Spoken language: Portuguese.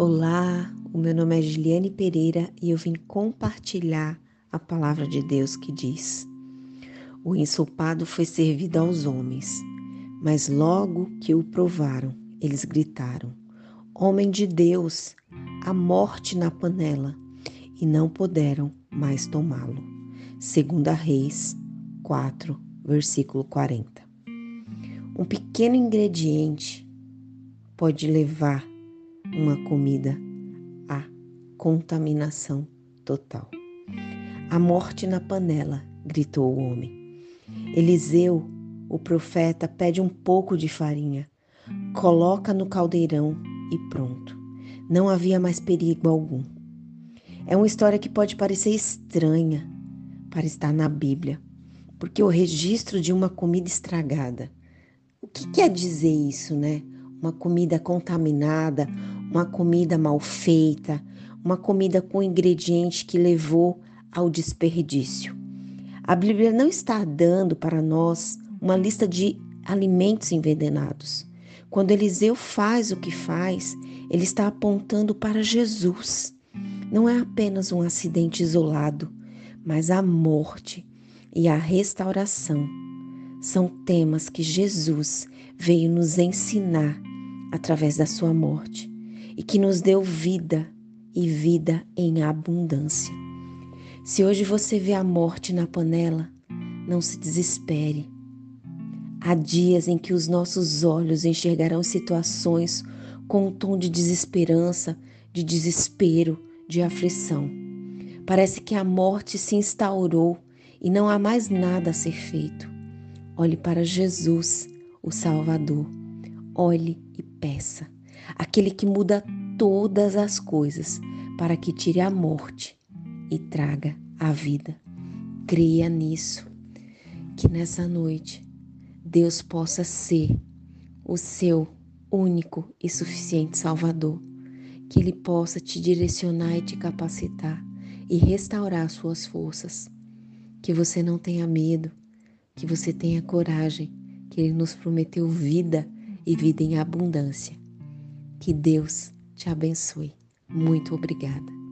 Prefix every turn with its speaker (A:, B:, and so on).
A: Olá, o meu nome é Giliane Pereira e eu vim compartilhar a palavra de Deus que diz: O ensopado foi servido aos homens, mas logo que o provaram, eles gritaram: Homem de Deus, a morte na panela, e não puderam mais tomá-lo. Segunda Reis 4, versículo 40. Um pequeno ingrediente pode levar uma comida à contaminação total. A morte na panela, gritou o homem. Eliseu, o profeta, pede um pouco de farinha, coloca no caldeirão e pronto. Não havia mais perigo algum. É uma história que pode parecer estranha para estar na Bíblia, porque o registro de uma comida estragada. O que quer dizer isso, né? Uma comida contaminada, uma comida mal feita, uma comida com ingrediente que levou ao desperdício. A Bíblia não está dando para nós uma lista de alimentos envenenados. Quando Eliseu faz o que faz, ele está apontando para Jesus. Não é apenas um acidente isolado, mas a morte e a restauração são temas que Jesus veio nos ensinar através da sua morte e que nos deu vida e vida em abundância. Se hoje você vê a morte na panela, não se desespere. Há dias em que os nossos olhos enxergarão situações com um tom de desesperança, de desespero, de aflição. Parece que a morte se instaurou e não há mais nada a ser feito. Olhe para Jesus, o Salvador. Olhe e peça aquele que muda todas as coisas para que tire a morte e traga a vida. Creia nisso, que nessa noite Deus possa ser o seu único e suficiente Salvador, que Ele possa te direcionar e te capacitar e restaurar suas forças. Que você não tenha medo, que você tenha coragem, que Ele nos prometeu vida e vida em abundância. Que Deus te abençoe. Muito obrigada.